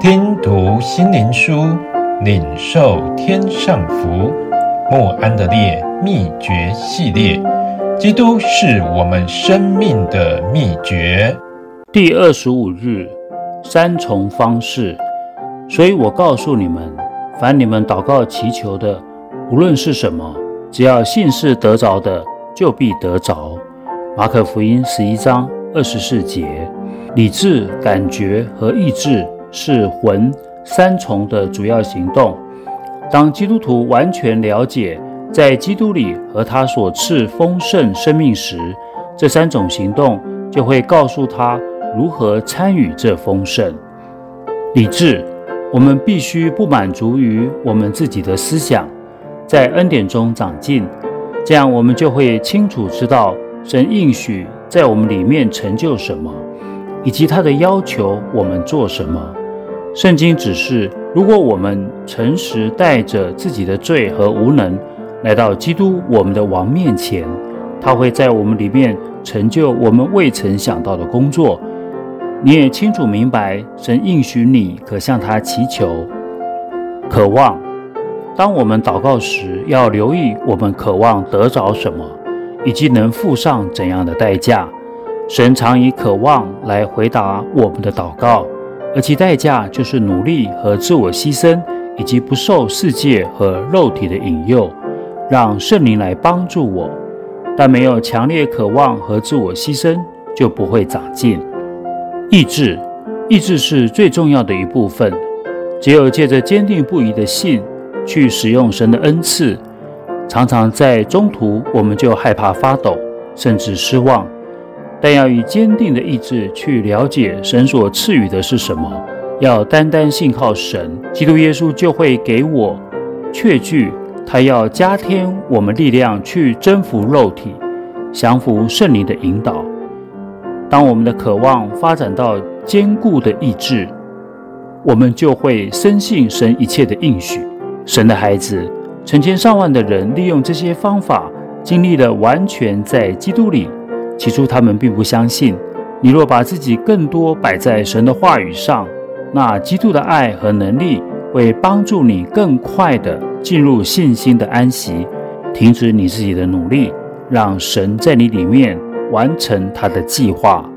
听读心灵书，领受天上福。莫安的烈秘诀系列，基督是我们生命的秘诀。第二十五日，三重方式。所以我告诉你们，凡你们祷告祈求的，无论是什么，只要信是得着的，就必得着。马可福音十一章二十四节。理智、感觉和意志。是魂三重的主要行动。当基督徒完全了解在基督里和他所赐丰盛生命时，这三种行动就会告诉他如何参与这丰盛。理智，我们必须不满足于我们自己的思想，在恩典中长进，这样我们就会清楚知道神应许在我们里面成就什么，以及他的要求我们做什么。圣经指示，如果我们诚实带着自己的罪和无能来到基督我们的王面前，他会在我们里面成就我们未曾想到的工作。你也清楚明白，神应许你可向他祈求。渴望，当我们祷告时，要留意我们渴望得着什么，以及能付上怎样的代价。神常以渴望来回答我们的祷告。而其代价就是努力和自我牺牲，以及不受世界和肉体的引诱，让圣灵来帮助我。但没有强烈渴望和自我牺牲，就不会长进。意志，意志是最重要的一部分。只有借着坚定不移的信去使用神的恩赐，常常在中途我们就害怕发抖，甚至失望。但要以坚定的意志去了解神所赐予的是什么，要单单信靠神，基督耶稣就会给我确据，他要加添我们力量去征服肉体，降服圣灵的引导。当我们的渴望发展到坚固的意志，我们就会深信神一切的应许。神的孩子，成千上万的人利用这些方法，经历了完全在基督里。起初他们并不相信。你若把自己更多摆在神的话语上，那基督的爱和能力会帮助你更快地进入信心的安息，停止你自己的努力，让神在你里面完成他的计划。